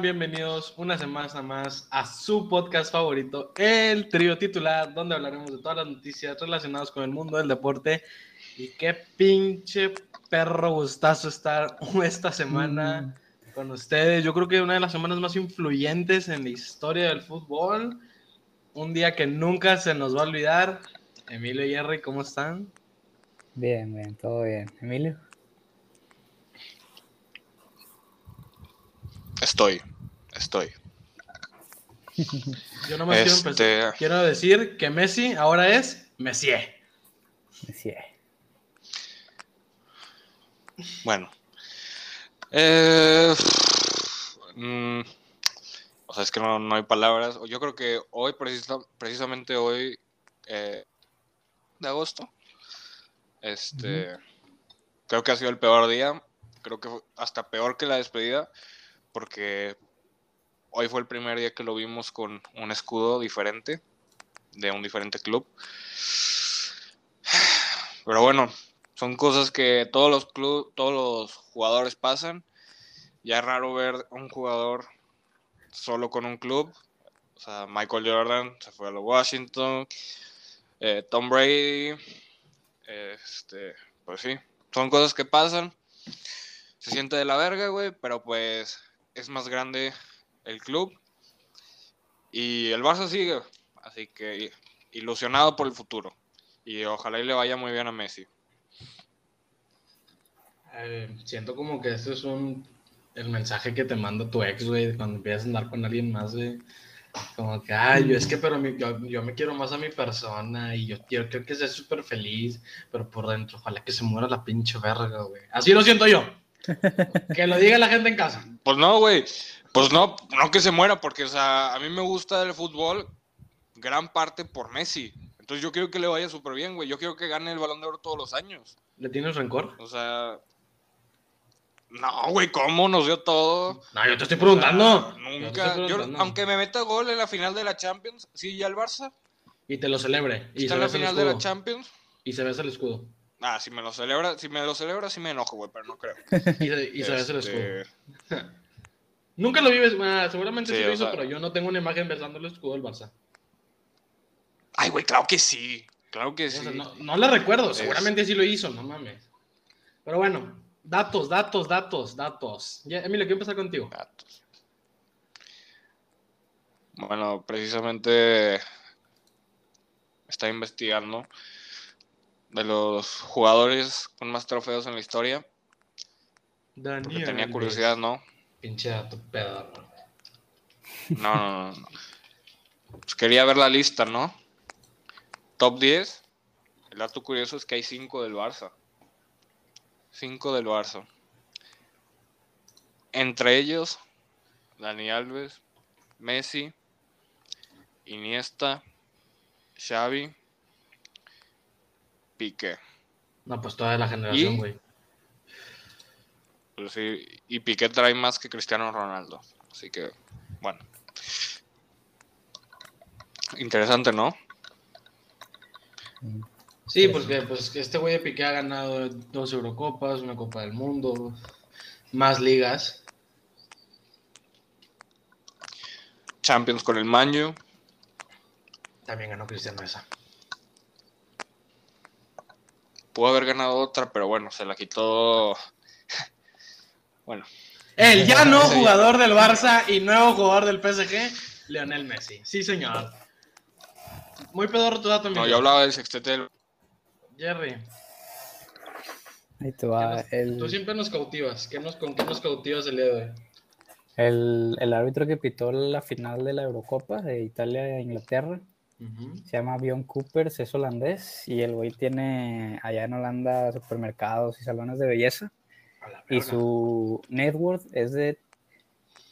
Bienvenidos una semana más a su podcast favorito, el trío titular, donde hablaremos de todas las noticias relacionadas con el mundo del deporte. Y qué pinche perro gustazo estar esta semana con ustedes. Yo creo que una de las semanas más influyentes en la historia del fútbol. Un día que nunca se nos va a olvidar. Emilio y Jerry, ¿cómo están? Bien, bien, todo bien. Emilio. Estoy, estoy. Yo no me quiero Este- empezar. Quiero decir que Messi ahora es Messi. Sí. Bueno. Eh, mm, o sea, es que no, no hay palabras. Yo creo que hoy, precisa- precisamente hoy, eh, de agosto, este, creo que ha sido el peor día. Creo que fue hasta peor que la despedida, porque hoy fue el primer día que lo vimos con un escudo diferente, de un diferente club. Pero bueno, son cosas que todos los club, todos los jugadores pasan. Ya es raro ver un jugador solo con un club. O sea, Michael Jordan se fue a Washington. eh, Tom Brady. Este, pues sí, son cosas que pasan. Se siente de la verga, güey, pero pues es más grande el club. Y el Barça sigue. Así que ilusionado por el futuro. Y ojalá y le vaya muy bien a Messi. Eh, siento como que este es un el mensaje que te manda tu ex, güey, cuando empiezas a andar con alguien más, güey. Como que, ay, yo es que, pero mi- yo, yo me quiero más a mi persona y yo quiero, creo que sea súper feliz, pero por dentro, ojalá que se muera la pinche verga, güey. Así lo siento yo. Que lo diga la gente en casa. Pues no, güey. Pues no, no que se muera, porque, o sea, a mí me gusta el fútbol gran parte por Messi. Entonces yo quiero que le vaya súper bien, güey. Yo quiero que gane el Balón de Oro todos los años. ¿Le tienes rencor? O sea... No, güey, ¿cómo nos dio todo? No, yo te estoy preguntando. O sea, Yo te nunca. yo- aunque me meta gol en la final de la Champions, sí, ya el Barça. Y te lo celebre. Y Está en la final de la. Champions. Y se besa el escudo. Ah, si me lo celebra, si me lo celebra, sí me enojo, güey, pero no creo. Y se, y se besa el Este, escudo. Nunca lo vives, ah, seguramente sí, Sí, lo hizo, sea- pero yo no tengo una imagen besando el escudo del Barça. Ay, güey, claro que sí. Claro que O sí. sea, no, no le recuerdo, Es- seguramente sí lo hizo, no mames. Pero bueno, datos, datos, datos, datos. Ya, Emilio, quiero empezar contigo. Gatos. Bueno, precisamente está investigando de los jugadores con más trofeos en la historia. Porque Daniel. tenía curiosidad, ¿no? Pinche dato pedo. No, no, no. no. Pues quería ver la lista, ¿no? Top 10. El dato curioso es que hay 5 del Barça. 5 del Barça. Entre ellos, Dani Alves, Messi, Iniesta, Xavi, Piqué. No, pues toda la generación, güey. Pues sí, y Piqué trae más que Cristiano Ronaldo. Así que, bueno. Interesante, ¿no? Sí, porque pues que este güey de Piqué ha ganado dos Eurocopas, una Copa del Mundo, más ligas. Champions con el Manju. También ganó Cristiano esa. Pudo haber ganado otra, pero bueno, se la quitó. Bueno, El ya no jugador del Barça y nuevo jugador del PSG, Lionel Messi. Sí, señor. Muy pedorro tu dato, no, yo hablaba del sextete del. Jerry, Ahí te ¿qué va. nos- El, tú siempre nos cautivas. ¿Qué nos, ¿Con qué nos cautivas el día de hoy? el, el árbitro que pitó la final de la Eurocopa de Italia a Inglaterra se llama Bjorn Coopers, es holandés y el güey tiene allá en Holanda supermercados y salones de belleza y su net worth es de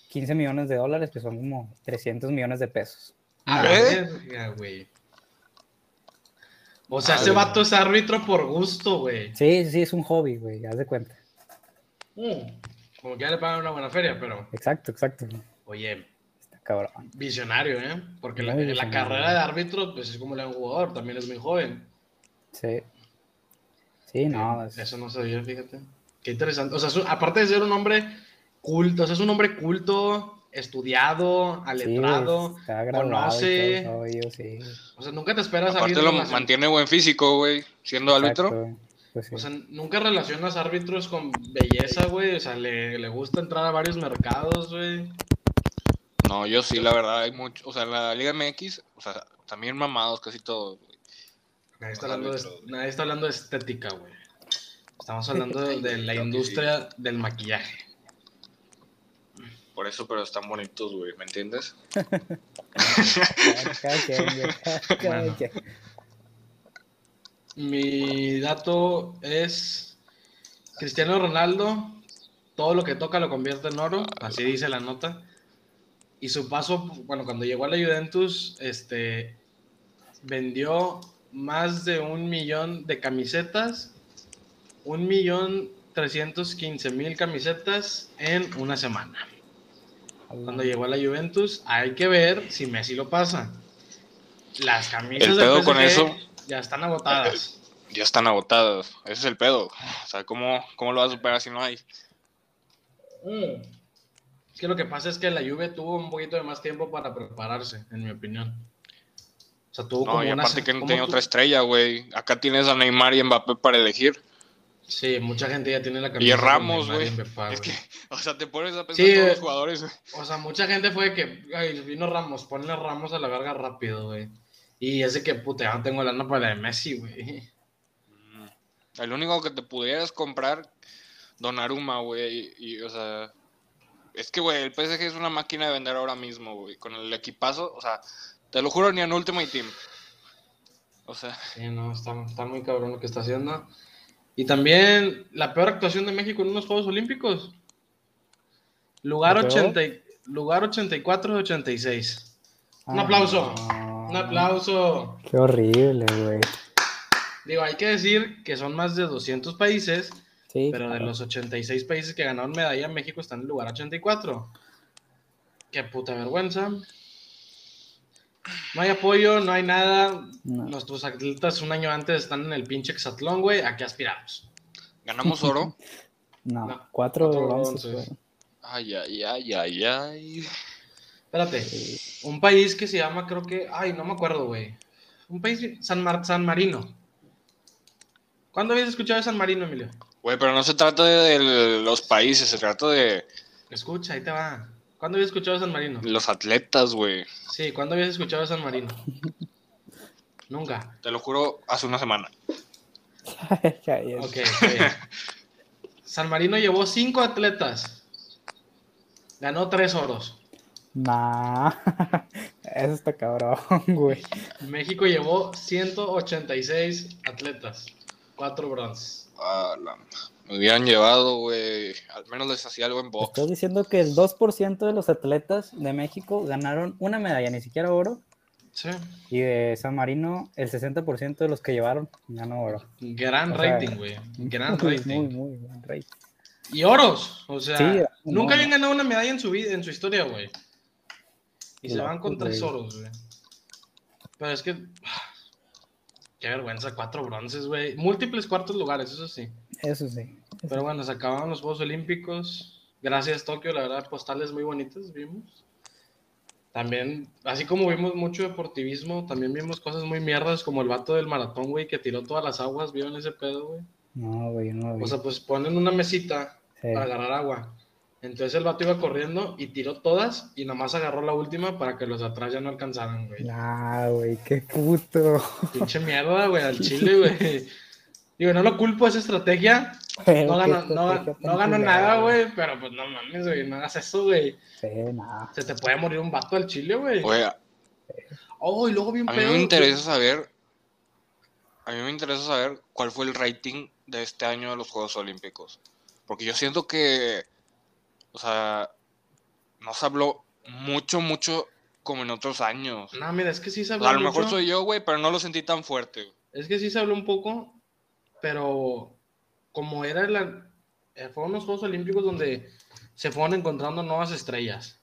15 millones de dólares, que son como 300 millones de pesos. A la ¿Eh? verga, güey. O sea, Ah, ese vato es árbitro por gusto, güey. Sí, sí, es un hobby, güey, haz de cuenta. Mm, Como que ya le pagan una buena feria, pero, Exacto, exacto. oye, Está cabrón. visionario, ¿eh? Porque la, la carrera de árbitro, pues es como la de un jugador, también es muy joven. Sí. Sí, no. Eh, es- Eso no sabía, fíjate. Qué interesante. O sea, su- aparte de ser un hombre culto, o sea, es un hombre culto, estudiado, aletrado, conoce. O sea, nunca te esperas a alguien. lo mantiene buen físico, güey, siendo árbitro. Pues o sea, nunca relacionas árbitros con belleza, güey. O sea, le, le gusta entrar a varios mercados, güey. No, yo sí, la verdad, hay mucho. O sea, en la Liga MX, o sea, también mamados casi todos, Nadie está, hablando de, nadie está hablando de estética, güey. Estamos hablando de, la industria del maquillaje. Por eso, pero están bonitos, güey, ¿me entiendes? Mi dato es Cristiano Ronaldo, todo lo que toca lo convierte en oro, así dice la nota. Y su paso, bueno, cuando llegó a la Juventus, este, vendió más de un millón de camisetas, un millón trescientos quince mil camisetas en una semana. Cuando llegó a la Juventus, hay que ver si Messi lo pasa. Las camisas de con eso ya están agotadas. Ya están agotadas. Ese es el pedo. O sea, ¿cómo, cómo lo vas a superar si no hay? Mm. Es que lo que pasa es que la Juve tuvo un poquito de más tiempo para prepararse, en mi opinión. O sea, tuvo no, y aparte que no tenía otra estrella, güey. Acá tienes a Neymar y Mbappé para elegir. Sí, mucha gente ya tiene la camiseta. Y Ramos, güey. Es que, o sea, te pones a pensar en todos los jugadores, O sea, mucha gente fue que, ay, vino Ramos, ponle Ramos a la verga rápido, güey. Y ese que puta, ya no tengo lana para de Messi, güey. Mm. El único que te pudieras comprar, Donnarumma, güey. Y, o sea, es que, güey, el PSG es una máquina de vender ahora mismo, güey. Con el equipazo, o sea, te lo juro, ni en Ultimate Team. O sea. Sí, no, está, muy cabrón lo que está haciendo. Y también la peor actuación de México en unos Juegos Olímpicos. Lugar, 80, lugar 84 de 86. Un ah, aplauso. Un aplauso. Qué horrible, güey. Digo, hay que decir que son más de 200 países, pero de los 86 países que ganaron medalla, México está en el lugar 84. Qué puta vergüenza. No hay apoyo, no hay nada. Nuestros atletas un año antes están en el pinche Exatlón, güey. ¿A qué aspiramos? ¿Ganamos oro? no, cuatro, cuatro Ay, ay, ay, ay, ay. Espérate, un país que se llama, creo que, ay, no me acuerdo, güey. Un país, San, San Marino. ¿Cuándo habías escuchado de San Marino, Emilio? Güey, pero no se trata de, los países, se trata de... Escucha, ahí te va. ¿Cuándo habías escuchado de San Marino? Los atletas, güey. Sí, ¿cuándo habías escuchado de San Marino? Nunca. Te lo juro, hace una semana. ok, San Marino llevó cinco atletas. Ganó tres oros. Nah, eso está cabrón, güey. México llevó 186 atletas, cuatro bronces. Ah, me hubieran llevado, güey. Al menos les hacía algo en box. Estás diciendo que el 2% de los atletas de México ganaron una medalla, ni siquiera oro. Sí. Y de San Marino, el 60% de los que llevaron ganó oro. Gran rating, güey. Gran rating. Muy, muy buen rating. Y oros. O sea, nunca habían ganado una medalla en su vida, en su historia, güey. Y se van con tres oros, güey. Pero es que. Qué vergüenza, cuatro bronces, güey. Múltiples cuartos lugares, eso sí. Eso sí. Pero bueno, se acabaron los Juegos Olímpicos. Gracias, Tokio, la verdad, postales muy bonitas vimos. También, así como vimos mucho deportivismo, también vimos cosas muy mierdas, como el vato del maratón, güey, que tiró todas las aguas. ¿Vieron ese pedo, güey? No, güey, no. O sea, pues ponen una mesita para agarrar agua. Entonces el vato iba corriendo y tiró todas y nomás agarró la última para que los de atrás ya no alcanzaran, güey. Ah, güey, qué puto. Pinche mierda, güey, al chile, güey. Digo, no lo culpo esa estrategia. no ganó, no, nada, güey, pero pues no mames, güey, no hagas eso, güey. Sí, nada. Se te puede morir un vato al chile, güey. Oye. Oh, y luego bien A mí me interesa saber. A mí me interesa saber cuál fue el rating de este año de los Juegos Olímpicos. Porque yo siento que o sea, no se habló mucho, mucho como en otros años. No, mira, es que sí se habló. a lo mejor soy yo, güey, pero no lo sentí tan fuerte. Es que sí se habló un poco, pero como era la. Eh, fueron los Juegos Olímpicos donde se fueron encontrando nuevas estrellas.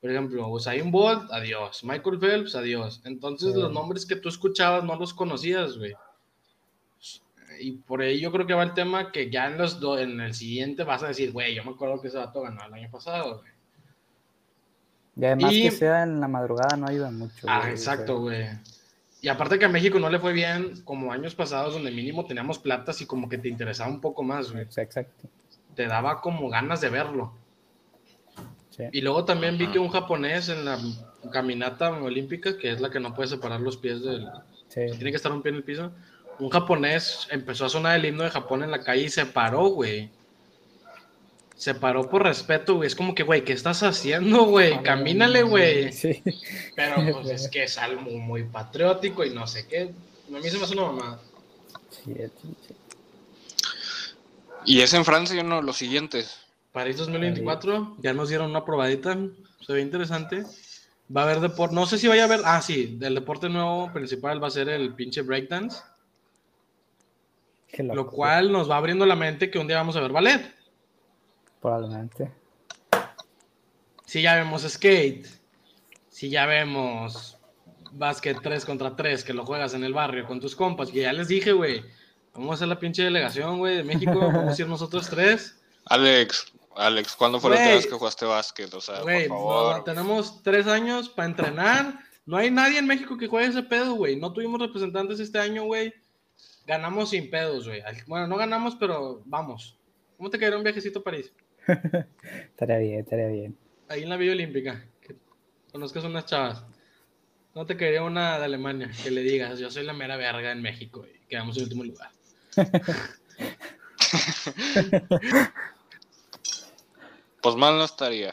Por ejemplo, Usain Bolt, adiós. Michael Phelps, adiós. Entonces, los nombres que tú escuchabas no los conocías, güey. Y por ahí yo creo que va el tema que ya en los dos, en el siguiente vas a decir, güey, yo me acuerdo que ese vato ganó el año pasado, güey. Y además que sea en la madrugada no ayuda mucho. Ah, exacto, güey. Y aparte que a México no le fue bien como años pasados donde mínimo teníamos platas y como que te interesaba un poco más, güey. Exacto. Te daba como ganas de verlo. Y luego también vi que un japonés en la caminata olímpica, que es la que no puede separar los pies del... tiene que estar un pie en el piso. Un japonés empezó a sonar el himno de Japón en la calle y se paró, güey. Se paró por respeto, güey. Es como que, güey, ¿qué estás haciendo, güey? Camínale, güey. Sí. Pero pues es que es algo muy patriótico y no sé qué. A mí se me hace una mamada. Sí, sí. Y es en Francia uno de los siguientes. París 2024, ya nos dieron una probadita, se ve interesante. Va a haber deporte, no sé si vaya a haber, ah, sí, del deporte nuevo principal va a ser el pinche breakdance. Lo cual nos va abriendo la mente que un día vamos a ver ballet. Probablemente. Si ya vemos skate, si ya vemos básquet 3 contra 3, que lo juegas en el barrio con tus compas, que ya les dije, güey, vamos a hacer la pinche delegación, güey, de México, vamos a ir nosotros tres. Alex, Alex, ¿cuándo fue la última vez que jugaste básquet? O sea, por favor. tenemos tres años para entrenar. No hay nadie en México que juegue ese pedo, güey. No tuvimos representantes este año, güey. Ganamos sin pedos, güey. Bueno, no ganamos, pero vamos. ¿Cómo te quedaría un viajecito a París? estaría bien, estaría bien. Ahí en la Villa Olímpica. Que conozcas unas chavas. ¿No te quedaría una de Alemania? Que le digas, yo soy la mera verga en México y quedamos en último lugar. Pues mal no estaría.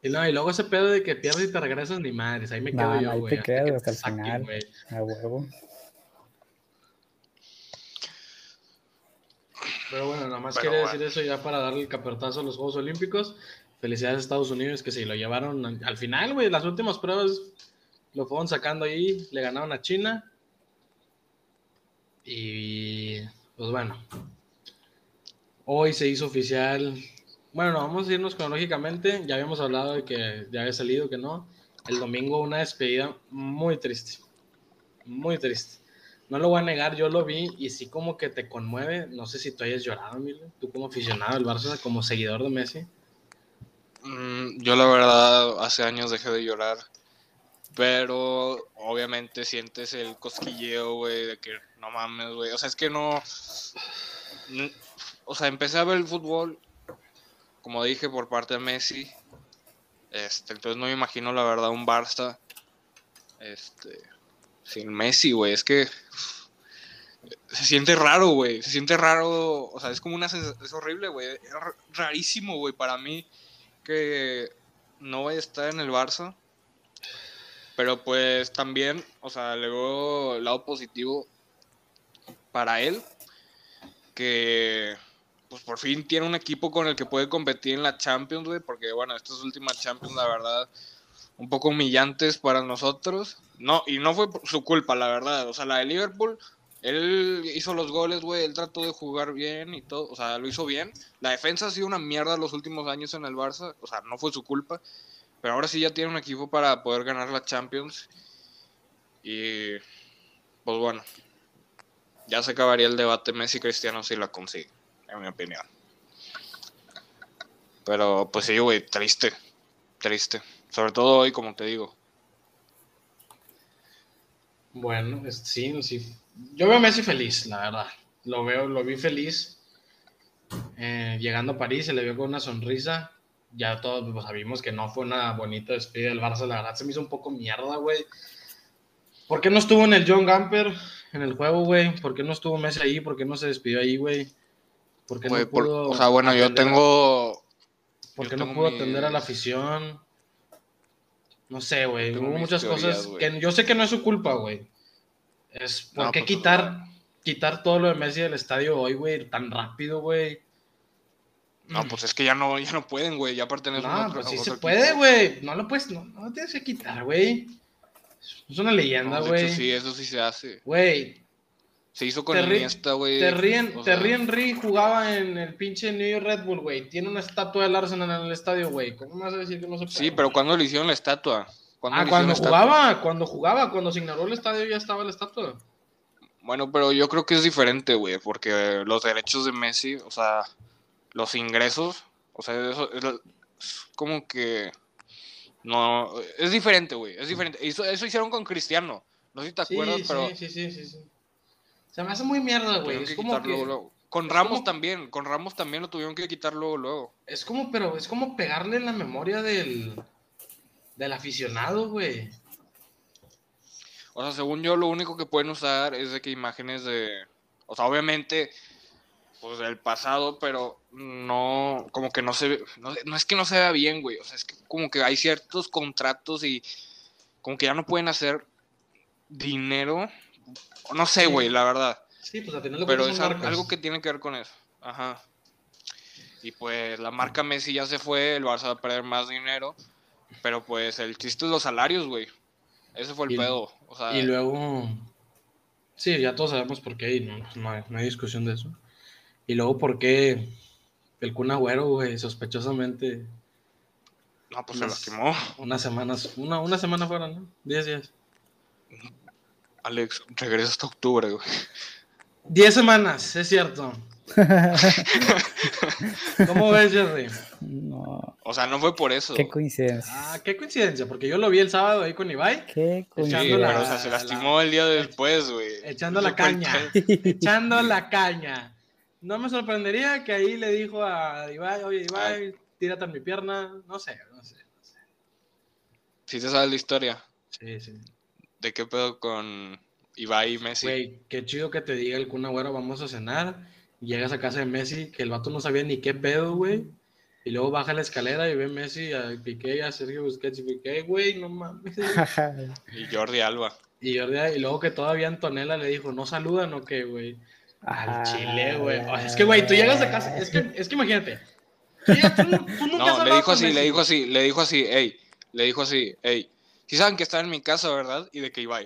Y, no, y luego ese pedo de que pierdes y te regresas ni madres. Ahí me quedo yo, güey. Ahí te quedas hasta, el final. A huevo. Pero bueno, nada más quería decir eso ya para darle el capertazo a los Juegos Olímpicos. Felicidades a Estados Unidos que se lo llevaron al final, güey. Las últimas pruebas lo fueron sacando ahí, le ganaron a China. Y pues bueno, hoy se hizo oficial bueno, vamos a irnos cronológicamente. Ya habíamos hablado de que ya había salido, que no. El domingo una despedida muy triste. Muy triste. No lo voy a negar, yo lo vi y sí como que te conmueve. No sé si tú hayas llorado, Emilio. Tú como aficionado del Barça, como seguidor de Messi. Mm, yo la verdad hace años dejé de llorar. Pero obviamente sientes el cosquilleo, güey, de que no mames, güey. O sea, es que no... O sea, empecé a ver el fútbol como dije, por parte de Messi. Este, entonces no me imagino la verdad un Barça este, sin Messi, güey. Es que se siente raro, güey. Se siente raro. O sea, es como una es horrible, güey. Es rarísimo, güey, para mí que no vaya a estar en el Barça. Pero pues también, o sea, le veo el lado positivo para él. Que pues por fin tiene un equipo con el que puede competir en la Champions, güey, porque bueno, estas últimas Champions, la verdad, un poco humillantes para nosotros. No, y no fue su culpa, la verdad. O sea, la de Liverpool, él hizo los goles, güey, él trató de jugar bien y todo, o sea, lo hizo bien. La defensa ha sido una mierda los últimos años en el Barça, o sea, no fue su culpa. Pero ahora sí ya tiene un equipo para poder ganar la Champions. Y pues bueno, ya se acabaría el debate Messi-Cristiano si la consigue en mi opinión. Pero pues sí, güey, triste, triste. Sobre todo hoy, como te digo. Bueno, sí, sí. Yo veo a Messi feliz, la verdad. Lo veo, lo vi feliz. Eh, llegando a París, se le vio con una sonrisa. Ya todos pues, sabíamos que no fue una bonita despedida del Barça. La verdad se me hizo un poco mierda, güey. ¿Por qué no estuvo en el John Gamper en el juego, güey? ¿Por qué no estuvo Messi ahí? ¿Por qué no se despidió ahí, güey? Porque no pudo o sea, bueno, yo tengo. Porque no pudo atender a la afición. No sé, güey. Hubo muchas cosas que yo sé que no es su culpa, güey. Es por qué pues, quitar, quitar todo lo de Messi del estadio hoy, güey, tan rápido, güey. No, pues es que ya no, ya no pueden, güey. Ya pertenecen no, pues sí se puede, güey. No lo puedes, no, no lo tienes que quitar, güey. Es una leyenda, güey. sí, eso sí se hace. Güey, se hizo con Iniesta, güey. Te ríen, jugaba en el pinche New York Red Bull, güey. Tiene una estatua del Arsenal en el estadio, güey. ¿Cómo me vas a decir que no se puede? Sí, pero ¿cuándo le hicieron la estatua? ah, cuando jugaba, cuando jugaba, cuando se ignoró el estadio ya estaba la estatua. Bueno, pero yo creo que es diferente, güey, porque los derechos de Messi, o sea, los ingresos, o sea, eso es como que no, es diferente, güey, es diferente. Eso, eso hicieron con Cristiano, no sé si te acuerdas, pero... Sí, sí, sí, sí, Se me hace muy mierda, güey. Es como que... Con Ramos también, con Ramos también lo tuvieron que quitar luego, luego. Es como, pero es como pegarle en la memoria del, del aficionado, güey. O sea, según yo, lo único que pueden usar es de que imágenes de. O sea, obviamente, pues del pasado, pero no. Como que no se ve. No, es que no se vea bien, güey. O sea, es que como que hay ciertos contratos y. Como que ya no pueden hacer dinero. No sé, güey, la verdad. Sí, pues al final Pero es algo que tiene que ver con eso. Ajá. Y pues la marca Messi ya se fue, el Barça va a perder más dinero. Pero pues el chiste es los salarios, güey. Ese fue el pedo. y luego. Sí, ya todos sabemos por qué y no, no, hay, discusión de eso. Y luego por qué el Kun Agüero, güey, sospechosamente. No, pues se lastimó. Unas semanas, una, una semana fuera, ¿no? Diez días. Alex, regresa hasta octubre, güey. Diez semanas, es cierto. ¿Cómo ves, Jerry? No. O sea, no fue por eso. Qué coincidencia. Ah, qué coincidencia, porque yo lo vi el sábado ahí con Ibai. Qué coincidencia. Sí, pero o sea, se lastimó el día después, güey. Echando la caña. echando la caña. No me sorprendería que ahí le dijo a Ibai, oye, Ibai, tírate a mi pierna. No sé, no sé, no sé. ¿Sí te sabes la historia? Sí, sí. ¿De qué pedo con Ibai y Messi? Güey, qué chido que te diga el Kun Agüero, vamos a cenar llegas a casa de Messi, que el vato no sabía ni qué pedo, güey. Y luego baja la escalera y ve Messi, a Piqué, a Sergio Busquets y Piqué, güey, no mames. y Jordi Alba. Y Jordi, y luego que todavía Antonella le dijo, no saludan o qué, güey. Al Chile, güey. es que, güey, tú llegas a casa, es que, es que imagínate. Tú, no, le dijo así, le dijo así, le dijo así, ey, le dijo así, ey. Si saben que está en mi casa, ¿verdad? Y de que iba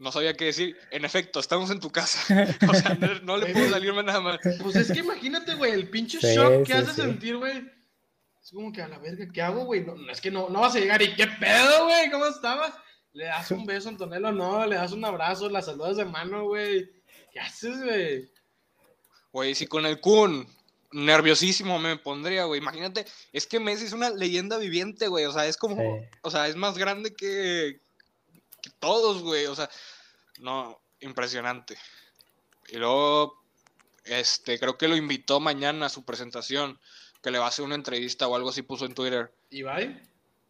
no sabía qué decir. En efecto, estamos en tu casa. O sea, no, le puedo salirme nada más. Pues es que imagínate, güey, el pinche shock que hace sentir, güey. Es como que a la verga, ¿qué hago, güey? No, es que no, no vas a llegar y ¿qué pedo, güey? ¿Cómo estabas? Le das un beso a Antonello, no, le das un abrazo, la saludas de mano, güey. ¿Qué haces, güey? Güey, si con el Kun nerviosísimo me pondría, güey. Imagínate, es que Messi es una leyenda viviente, güey. O sea, es como, o sea, es más grande que, todos, güey. O sea, no, impresionante. Y luego, este, creo que lo invitó mañana a su presentación, que le va a hacer una entrevista o algo así puso en Twitter. ¿Y va a ir?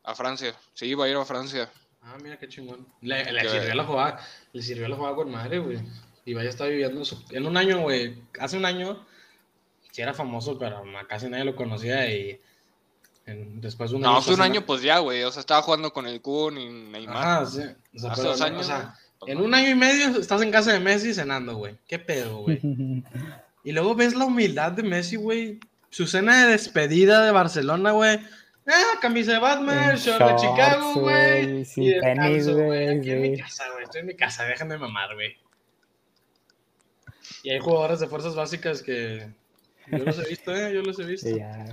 A Francia. Sí, va a ir a Francia. Ah, mira qué chingón. Le, sirvió la jugada, le sirvió la jugada con madre, güey. Y vaya está viviendo en un año, güey. Hace un año sí era famoso, pero casi nadie lo conocía y después de un no, hace un año, pues ya, güey. O sea, estaba jugando con el Kun y Neymar. Ah, sí. hace dos años. O sea, en un año y medio estás en casa de Messi cenando, güey. ¿Qué pedo, güey? y luego ves la humildad de Messi, güey. Su cena de despedida de Barcelona, güey. Ah, camisa de Batman, short de Chicago, güey. Sí, tenis, güey. Aquí en mi casa, güey. Estoy en mi casa, déjame mamar, güey. Y hay jugadores de fuerzas básicas que yo los he visto, eh. Yo los he visto. Ya.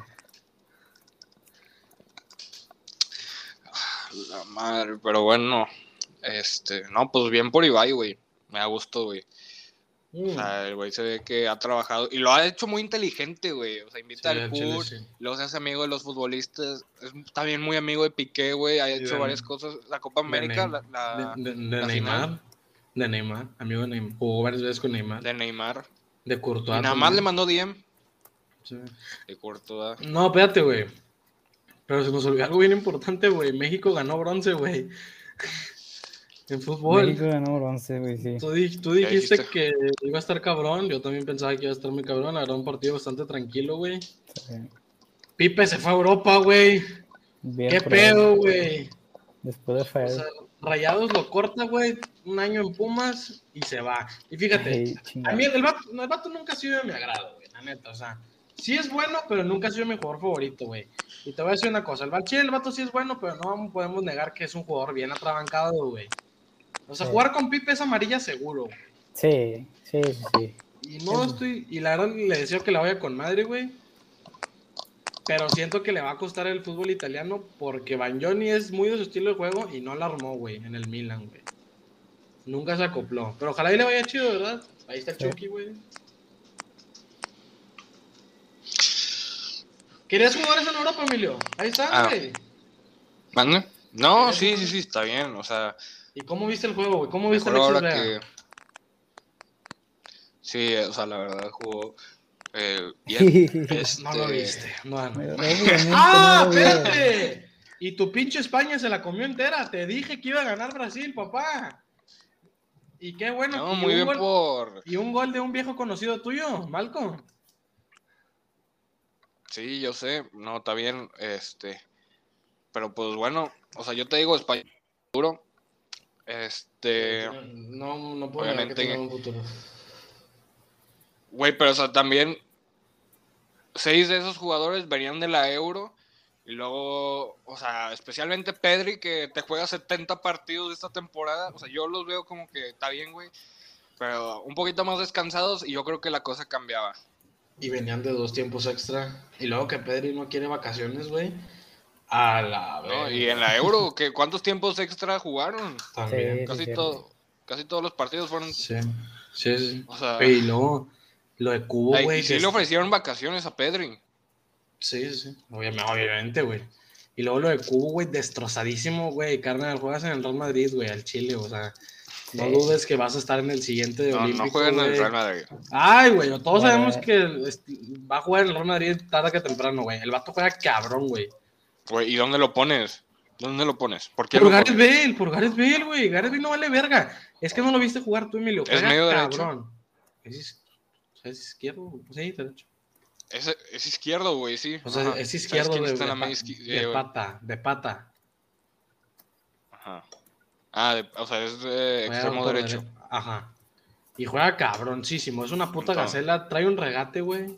La madre, pero bueno, este, no, pues bien por Ibai, güey. Me da gusto, güey. O sea, mm. el güey se ve que ha trabajado y lo ha hecho muy inteligente, güey. O sea, invita al pool, luego se hace amigo de los futbolistas. Es también muy amigo de Piqué, güey. Ha hecho varias cosas. La Copa América, de, la, de, Neymar. De Neymar, amigo de Neymar. Jugó varias veces con Neymar. De Neymar. De Courtois. Y nada más le mandó DM. Sí. De Courtois. No, espérate, güey. Pero se nos olvidó algo bien importante, güey. México ganó bronce, güey. en fútbol. México ganó bronce, güey, sí. Tú, dijiste que iba a estar cabrón. Yo también pensaba que iba a estar muy cabrón. Era un partido bastante tranquilo, güey. Pipe se fue a Europa, güey. ¿Qué pedo, güey? Después de fallar. Rayados lo corta, güey. Un año en Pumas y se va. Y fíjate, a mí el vato, el vato nunca ha sido de mi agrado, güey. La neta, o sea sí es bueno, pero nunca ha sido mi jugador favorito, güey. Y te voy a decir una cosa, el Balchi el vato sí es bueno, pero no podemos negar que es un jugador bien atrabancado, güey. O sea, jugar con Pipe es amarilla seguro. Sí, sí, sí. Y no estoy, y la verdad le deseo que la vaya con madre, güey. Pero siento que le va a costar el fútbol italiano porque Bagnoni es muy de su estilo de juego y no la armó, güey, en el Milan, güey. Nunca se acopló. Pero ojalá y le vaya chido, ¿verdad? Ahí está el Chucky, güey. ¿Querías jugar eso en Europa, Emilio? Ahí está, Ah. güey. ¿Mande? No, ¿Querías sí, jugar? sí, sí, está bien. O sea, ¿Y cómo viste el juego, güey? ¿Cómo viste el ahora que. Sí, o sea, la verdad jugó eh, bien. Este, No lo viste. No, ¡Ah! ¡Espérate! Y tu pinche España se la comió entera. Te dije que iba a ganar Brasil, papá. Y qué bueno. No, y muy un bien gol- por. Y un gol de un viejo conocido tuyo, Malco. Sí, yo sé, no, está bien, este, pero pues bueno, o sea, yo te digo España duro, este, No, no puedo que obviamente- tenga un futuro. güey, pero o sea, también seis de esos jugadores venían de la Euro y luego, o sea, especialmente Pedri que te juega 70 partidos de esta temporada, o sea, yo los veo como que está bien, güey, pero un poquito más descansados y yo creo que la cosa cambiaba. Y venían de dos tiempos extra. Y luego que Pedri no quiere vacaciones, güey. A la ¿no? verga. Y en la Euro, ¿qué, ¿cuántos tiempos extra jugaron? También. Sí. Casi todo, casi todos los partidos fueron, Sí. Sí, sí. o sea, Y luego lo de Cubo, güey. y sí que le ofrecieron vacaciones a Pedri. Sí, sí, sí. Obviamente, obviamente, güey. Y luego lo de Cubo, güey, destrozadísimo, güey. Carnal, juegas en el Real Madrid, güey, al Chile, o sea. No dudes que vas a estar en el siguiente de No, Olímpico, no juegan en el. Real Madrid. Ay, güey, todos sabemos que este, va a jugar en el Real Madrid tarde que temprano, güey. El vato juega cabrón, güey. Güey, ¿y dónde lo pones? ¿Dónde lo pones? ¿Por qué Por lo Gareth pones? Bale, por Gareth Bale, güey. Gareth Bale no vale verga. Es que no lo viste jugar tú, Emilio. ¿Es Juega medio derecho? cabrón. Es, is- es izquierdo, sí, derecho. Es, es izquierdo, güey, sí. O sea, Ajá. es ¿Sabes izquierdo de, de, pa- de eh, pata, de pata. Ajá. Ah, de- o sea, es de extremo derecho. dere- Ajá. Y juega cabroncísimo. Es una puta Entonces- gacela. Trae un regate, güey.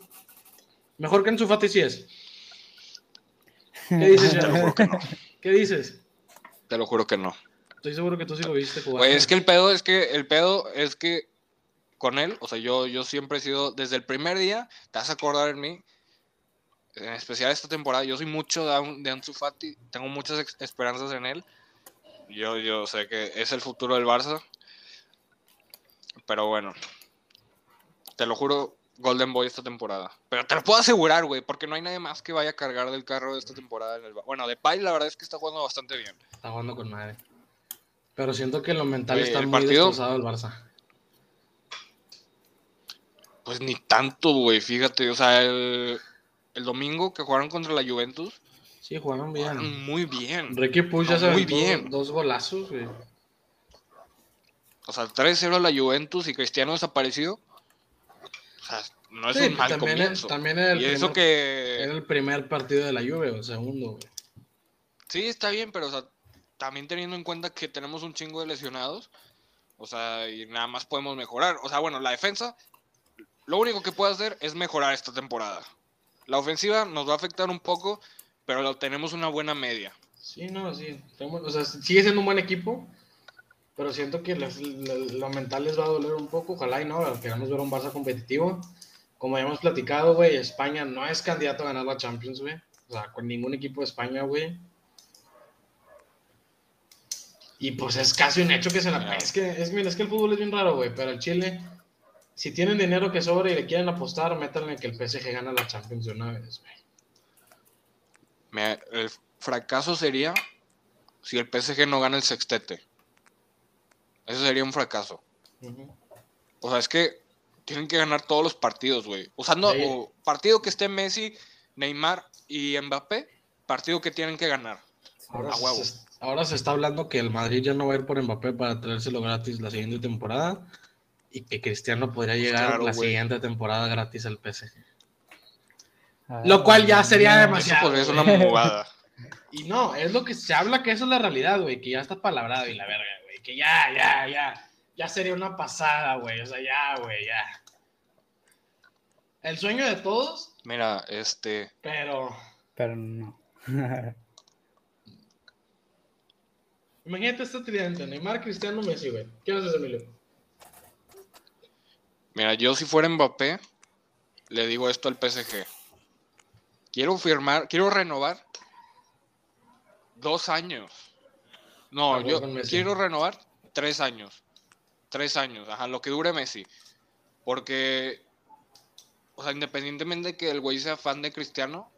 Mejor que en su Fati sí es. ¿Qué dices, Te lo juro que no. ¿Qué dices? Te lo juro que no. Estoy seguro que tú sí lo viste jugar. Güey, es que el pedo es que el pedo es que con él, o sea, yo, yo siempre he sido, desde el primer día, te vas a acordar en mí, en especial esta temporada, yo soy mucho de, de Ansu Fati, tengo muchas esperanzas en él. Yo, yo sé que es el futuro del Barça. Pero bueno, te lo juro, Golden Boy esta temporada. Pero te lo puedo asegurar, güey, porque no hay nadie más que vaya a cargar del carro de esta temporada. En el... Bueno, de Pai la verdad es que está jugando bastante bien. Está jugando con madre. Pero siento que lo mental está el muy partido- destrozado el Barça. Pues ni tanto, güey, fíjate, o sea, el, el domingo que jugaron contra la Juventus, Sí, jugaron bien. jugaron muy bien. Ricky Puig ya se muy bien. dos golazos, güey. O sea, 3-0 a la Juventus y Cristiano desaparecido. O sea, no es Sí, un mal también, comienzo. también era el, y eso primer, que... era el primer partido de la Juve, o segundo, güey. Sí, está bien, pero o sea, también teniendo en cuenta que tenemos un chingo de lesionados, o sea, y nada más podemos mejorar. O sea, bueno, la defensa, lo único que puede hacer es mejorar esta temporada. La ofensiva nos va a afectar un poco, pero tenemos una buena media. Sí, no, sí. tenemos- o sea, sigue siendo un buen equipo, pero siento que le- lo mental les va a doler un poco. Ojalá y no, queremos ver un Barça competitivo. Como ya hemos platicado, güey, España no es candidato a ganar la Champions, güey. O sea, con ningún equipo de España, güey. Y pues es casi un hecho que se la... Es que, es, mira, es que el fútbol es bien raro, güey, pero el Chile, si tienen dinero que sobra y le quieren apostar, métanle que el PSG gana la Champions de una vez, güey. Me- el fracaso sería si el PSG no gana el sextete. Eso sería un fracaso. O sea, es que tienen que ganar todos los partidos, güey. O sea, no, Sí. o partido que esté Messi, Neymar y Mbappé, partido que tienen que ganar. Ahora, A se, huevo. se- ahora se está hablando que el Madrid ya no va a ir por Mbappé para traérselo gratis la siguiente temporada y que Cristiano podría llegar Claro, la siguiente temporada gratis al PSG. Ah, Lo cual ya sería no. demasiado. Eso es una movada. Y no, es lo que se habla que eso es la realidad, güey, que ya está palabrado y la verga, güey, que ya, ya, ya, ya sería una pasada, güey, o sea, ya, güey, ya. El sueño de todos, Mira, este. pero Pero no. imagínate este tridente, Neymar, Cristiano, Messi, güey. ¿Qué haces, Emilio? Mira, yo si fuera Mbappé, le digo esto al PSG. Quiero firmar, quiero renovar dos años. No, jugar yo quiero renovar tres años. tres años, ajá, lo que dure Messi. Porque, o sea, independientemente de que el güey sea fan de Cristiano,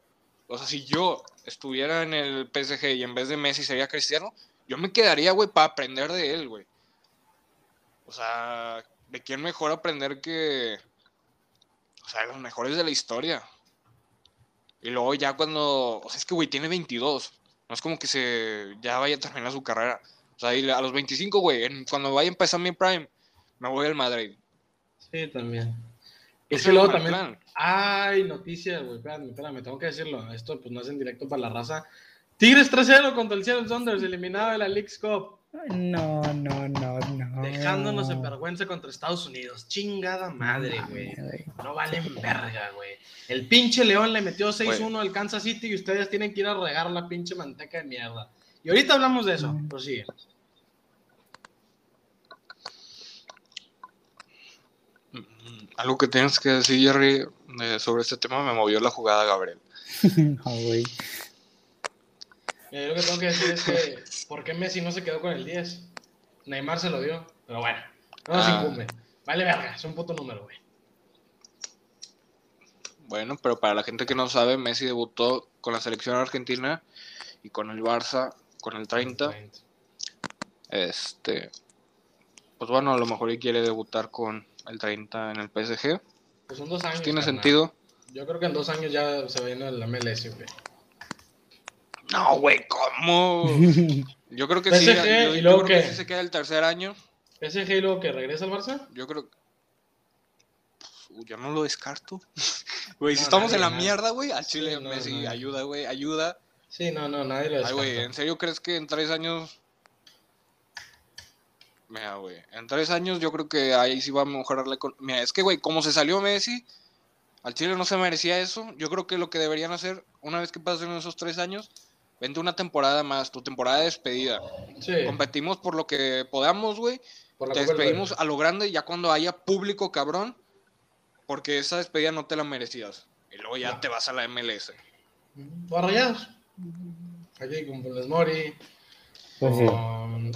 o sea, si yo estuviera en el PSG y en vez de Messi sería Cristiano, yo me quedaría, güey, para aprender de él, güey. O sea, ¿de quién mejor aprender que, o sea, los mejores de la historia? Y luego ya cuando, o sea, es que, güey, tiene 22. No es como que se ya vaya a terminar su carrera. O sea, a los 25, güey, cuando vaya a empezar mi prime, me voy al Madrid. Sí, también. Es que luego también. Ay, noticias, güey. Espérame, espérame, tengo que decirlo. Esto pues no es en directo para la raza. Tigres 3-0 contra el Seattle Saunders, eliminado de la League's Cup. No, no, no, no. Dejándonos en vergüenza contra Estados Unidos. Chingada madre, güey. No valen verga, güey. El pinche León le metió 6-1 al Kansas City y ustedes tienen que ir a regar la pinche manteca de mierda. Y ahorita hablamos de eso. Prosigue. Algo que tienes que decir, Jerry, sobre este tema me movió la jugada Gabriel. oh, güey. Eh, lo que tengo que decir es que, ¿por qué Messi no se quedó con el 10? Neymar se lo dio, pero bueno, no nos ah. incumbe. Vale verga, es un puto número, güey. Bueno, pero para la gente que no sabe, Messi debutó con la selección argentina y con el Barça con el 30. Este, pues bueno, a lo mejor él quiere debutar con el 30 en el PSG. Pues son dos años. ¿Tiene sentido? Yo creo que en dos años ya se viene el MLS, güey. No, güey, ¿cómo? Yo creo que sí. Yo, y luego creo que sí se queda el tercer año. ¿PSG y luego que regresa al Barça? Yo creo que. Yo no lo descarto. Güey, si estamos en la mierda, güey, al Chile Messi, ayuda, güey, ayuda. Sí, no, no, nadie lo descarta. Ay, güey, ¿en serio crees que en tres años Mira, güey. En tres años yo creo que ahí sí va a mejorar la Mira, es que, güey, como se salió Messi, al Chile no se merecía eso. Yo creo que lo que deberían hacer, una vez que pasen esos tres años, vente una temporada más, tu temporada de despedida. Sí. Competimos por lo que podamos, güey. Te despedimos a lo grande ya cuando haya público cabrón, porque esa despedida no te la merecías. Y luego ya te vas a la MLS. Barrayados. Aquí con Funes Mori. Pues con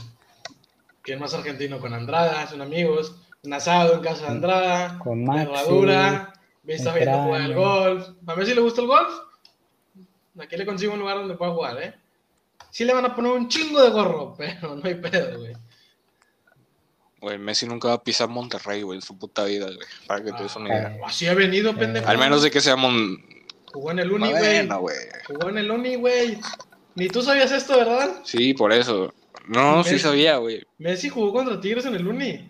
¿Quién más argentino? Con Andrada, son amigos. Un asado en casa de Andrada. Con Maxi, herradura. Vista viendo jugar el golf. A ver si le gusta el golf. Aquí le consigo un lugar donde pueda jugar, ¿eh? Sí le van a poner un chingo de gorro, pero no hay pedo, güey. Güey, Messi nunca va a pisar Monterrey, güey, en su puta vida, güey. Para que te des una idea. Ah, así ha venido, pendejo. Al menos de que sea Mon... Jugó en el Uni, güey. Jugó en el Uni, güey. Ni tú sabías esto, ¿verdad? Sí, por eso. No, sí sabía, güey. Messi jugó contra Tigres en el Uni.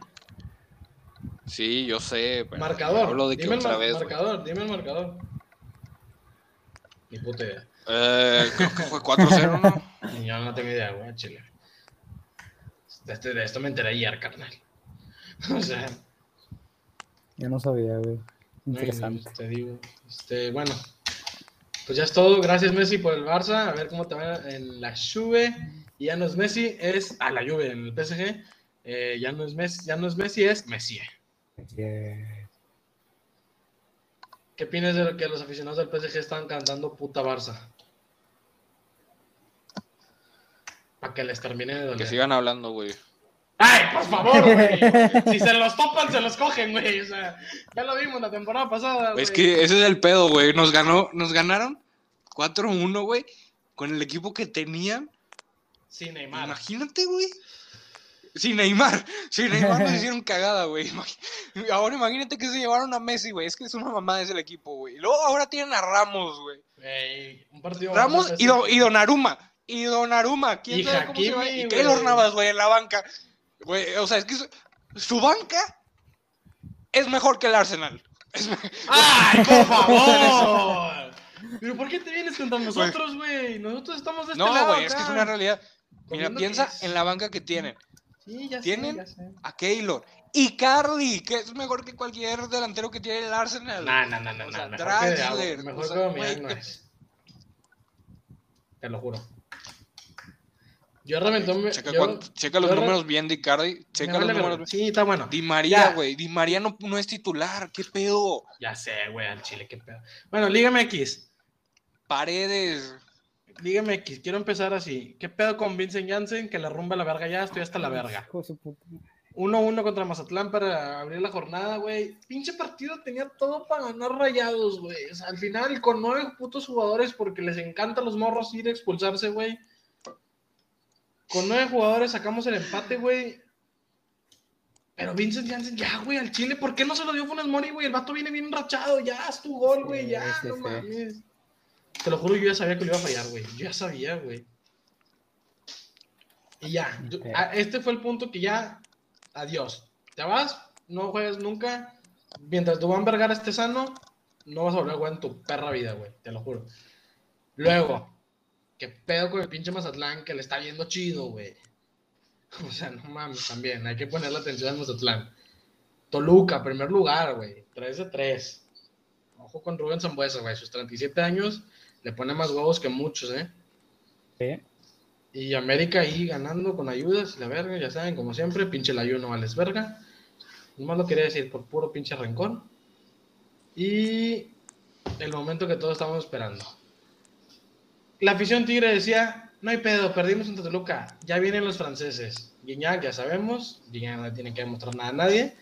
Sí, yo sé. marcador. De dime el marcador, dime el marcador. Ni puta idea. Eh, creo que fue 4-0, ¿no? Yo no tengo idea, güey, chile. De, este, de esto me enteré ayer, carnal. o sea. Yo no sabía, güey. Interesante. te digo. Este, bueno, pues ya es todo. Gracias, Messi, por el Barça. A ver cómo te va en la Juve. Y ya no es Messi, es a la Juve en el PSG. Eh, ya, no es Messi, ya no es Messi, es Messi. ¿Qué opinas de lo que los aficionados del PSG están cantando puta Barça? Para que les termine de doler. Que sigan hablando, güey. ¡Ay, por favor, güey! si se los topan, se los cogen, güey. O sea, ya lo vimos la temporada pasada, güey. Es que ese es el pedo, güey. Nos ganó, nos ganaron 4-1, güey. Con el equipo que tenían sin Neymar. Imagínate, güey. Sin Neymar. Sin Neymar nos hicieron cagada, güey. Ahora imagínate que se llevaron a Messi, güey. Es que es una mamada ese el equipo, güey. Y luego ahora tienen a Ramos, güey. un partido Ramos y, do, y Donaruma. Y Donaruma. ¿Quién y sabe cómo se va? Y Keylor Navas, güey, en la banca. Güey, o sea, es que su, banca es mejor que el Arsenal. ¡Ay, por favor! ¿Pero por qué te vienes contra nosotros, güey? Nosotros estamos de este no, güey, es que es una realidad. Mira, piensa en la banca que tienen. Sí, ya tienen sé, ya sé. a Keylor y Carly, que es mejor que cualquier delantero que tiene el Arsenal. No, no, no, no. O sea, no. Draxler. Mejor que, mejor que no es. Te lo juro. Yo realmente checa, checa los números bien de Icardi. Checa los números. Sí, está bueno. Di María, güey. Di María no, no, es titular. ¿Qué pedo? Ya sé, güey, al Chile, qué pedo. Bueno, Lígame X. Paredes. Dígame, quiero empezar así. ¿Qué pedo con Vincent Janssen? Que la rumba la verga ya, estoy hasta la verga. 1-1 contra Mazatlán para abrir la jornada, güey. Pinche partido tenía todo para ganar rayados, güey. O sea, al final, con nueve putos jugadores, porque les encanta a los morros ir a expulsarse, güey. Con nueve jugadores sacamos el empate, güey. Pero Vincent Janssen, ya, güey, al Chile, ¿por qué no se lo dio Funes Mori, güey? El vato viene bien rachado, ya, es tu gol, güey, ya, no mames. Te lo juro, yo ya sabía que lo iba a fallar, güey. Yo ya sabía, güey. Y ya, este fue el punto que ya adiós. Te vas, no juegues nunca. Mientras tu Van Vergara esté sano, no vas a volver a jugar en tu perra vida, güey, te lo juro. Luego, ¿qué pedo con el pinche Mazatlán que le está viendo chido, güey? O sea, no mames, también, hay que ponerle atención a Mazatlán. Toluca, primer lugar, güey, 3 de 3. Ojo con Rubén Zambuesa, güey, sus 37 años le pone más huevos que muchos, ¿eh? Sí. Y América ahí ganando con ayudas, la verga, ya saben, como siempre, pinche el ayuno vales verga. Nomás lo quería decir por puro pinche rencor. Y el momento que todos estábamos esperando. La afición tigre decía, no hay pedo, perdimos en Toluca, ya vienen los franceses. Guiñac, ya sabemos, Guiñac no tiene que demostrar nada a nadie.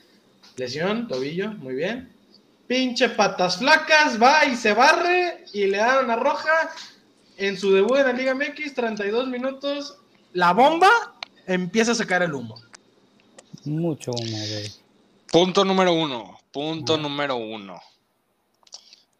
Lesión, tobillo, muy bien. Pinche patas flacas, va y se barre y le dan una roja en su debut en la Liga MX, 32 minutos, la bomba empieza a sacar el humo. Mucho humo, güey. Punto número uno. Punto número uno.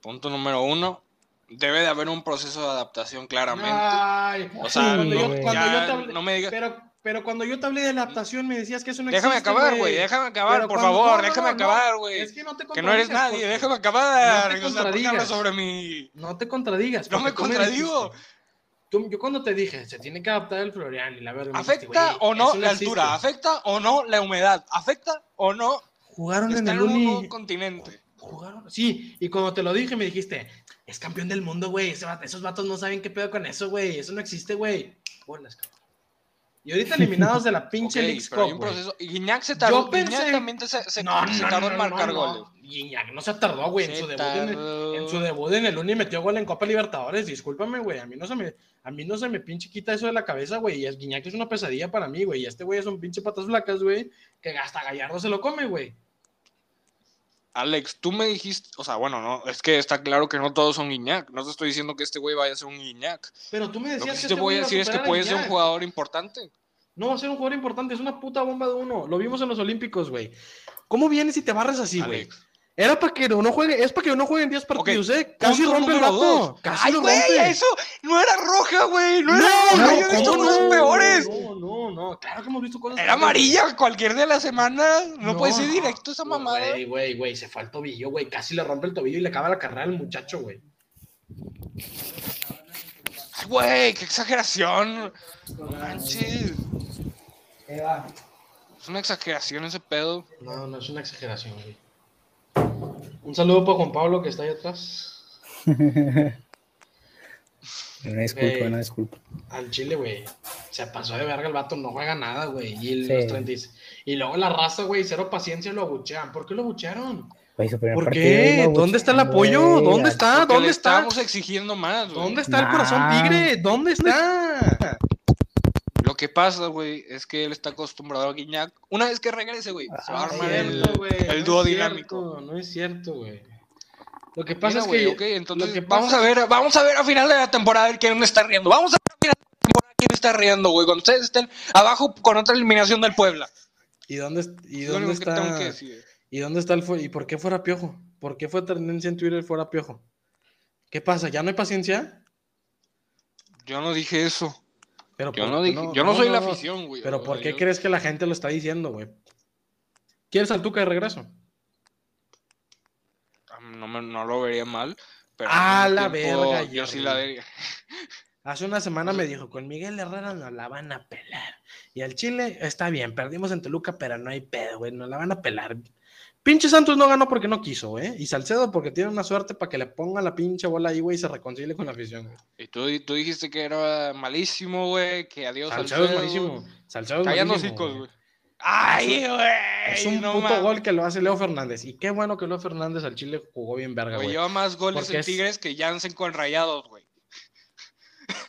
Punto número uno. Debe de haber un proceso de adaptación claramente. Ay, o sea, cuando, yo, te no me digas. Pero, pero cuando yo te hablé de adaptación me decías que eso no déjame Acabar, güey, déjame acabar, por favor, déjame acabar, güey. Es que no te Que no eres nadie, déjame acabar. No te contradigas. sobre mi... No te contradigas. No me contradigo. yo cuando te dije, se tiene que adaptar el Florian y la verdad. ¿Afecta o no la altura? ¿Afecta o no la humedad? ¿Afecta o no? Jugaron en el uni... continente. Jugaron, sí, y cuando te lo dije me dijiste, es campeón del mundo, güey, esos vatos no saben qué pedo con eso, güey, eso no existe, güey. Buenas, cabrón. Y ahorita eliminados de la pinche okay, League Cup. Proceso... Guiñac se tardó. Yo pensé... Guiñac también se, se, no, se tardó en marcar goles. Guiñac no se tardó, güey. En, su debut en, el, en su debut en el Uni metió gol en Copa Libertadores. Discúlpame, güey. A mí no se me, a mí no se me pinche quita eso de la cabeza, güey. Y Guiñac es una pesadilla para mí, güey. Y este güey es un pinche patas flacas, güey. Que hasta Gallardo se lo come, güey. Alex, tú me dijiste, o sea, bueno, no, es que está claro que no todos son Guiñac. No te estoy diciendo que este güey vaya a ser un Guiñac. Pero tú me decías Lo que, te este voy a decir es que puede ser un jugador importante. No va a ser un jugador importante, es una puta bomba de uno. Lo vimos en los Olímpicos, güey. ¿Cómo vienes y te barres así, güey? Era para que uno juegue, es para que uno juegue en 10 partidos, ¿eh? Casi rompe el vato. Casi Ay, güey, eso no era roja, güey. No, era roja. Yo he visto cosas peores. No, no, no. Claro que hemos visto cosas Era amarilla cualquier de las semanas. No, puede ser directo esa mamada. Güey, güey, güey. Se fue al tobillo, güey. Casi le rompe el tobillo y le acaba la carrera al muchacho, güey. Güey, qué exageración. Manches. Es una exageración ese pedo. No, no es una exageración, güey. Un saludo para Juan Pablo que está ahí atrás. Una disculpa, una disculpa. Al Chile, güey. Se pasó de verga el vato, no juega nada, güey. Y, y luego la raza, güey, cero paciencia lo abuchean. ¿Por qué lo abuchearon? ¿Por qué? ¿Dónde está el apoyo? ¿Dónde está? ¿Dónde está? Estamos exigiendo más. ¿Dónde está el corazón tigre? ¿Dónde está? Que pasa, güey, es que él está acostumbrado a Guiñac. Una vez que regrese, güey, se va a armar el, el, dúo dinámico. no es cierto, güey. Lo que pasa es que. Okay, entonces, vamos a ver, vamos a ver a final de la temporada quién está riendo. Vamos a ver a final de la temporada quién está riendo, güey. Cuando ustedes estén abajo con otra eliminación del Puebla. ¿Y dónde, y dónde está? ¿Y dónde está el ¿Y por qué fuera piojo? ¿Por qué fue tendencia en Twitter fuera piojo? ¿Qué pasa? ¿Ya no hay paciencia? Yo no dije eso yo, no, dije, yo no, soy la afición, güey. Pero ¿por qué crees que la gente lo está diciendo, güey? ¿Quieres al Tuca de regreso? No, lo vería mal. Pero ah, la verga. Yo sí la vería. Hace una semana me dijo, con Miguel Herrera nos la van a pelar. Y al Chile está bien, perdimos en Toluca, pero no hay pedo, güey, nos la van a pelar. Pinche Santos no ganó porque no quiso, ¿eh? Y Salcedo porque tiene una suerte para que le ponga la pinche bola ahí, güey, y se reconcilie con la afición, güey. Y tú, tú dijiste que era malísimo, güey, que adiós Salcedo. Salcedo es malísimo. Salcedo es Callando hocicos, güey. ¡Ay, güey! Es un puto gol que lo hace Leo Fernández. Y qué bueno que Leo Fernández al Chile jugó bien verga, güey. Lleva más goles en Tigres que Jansen con Rayados, güey.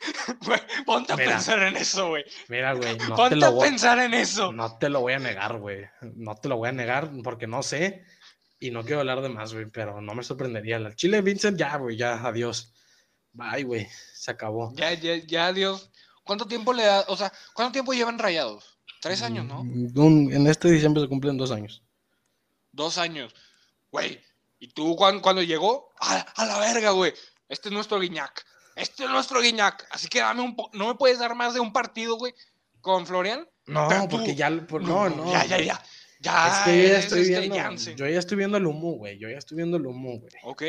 ponte a pensar en eso, güey. Mira, güey. No ponte te lo a pensar en eso. No te lo voy a negar, güey. No te lo voy a negar porque no sé. Y no quiero hablar de más, güey. Pero no me sorprendería. La Chile Vincent, ya, güey. Ya, adiós. Bye, güey. Se acabó. Ya, ya, ya, adiós. ¿Cuánto tiempo le da? O sea, ¿cuánto tiempo llevan rayados? Tres años, ¿no? Mm, en este diciembre se cumplen dos años. Dos años. Güey. ¿Y tú cuando, llegó? A, la verga, güey. Este es nuestro Guiñac. Este es nuestro Guiñac. Así que dame un No me puedes dar más de un partido, güey, con Florian. No, porque ya. no, no. Ya, ya, ya. Ya, es que yo ya estoy este viendo. Yo ya estoy viendo el humo, güey. Yo ya estoy viendo el humo, güey. Ok,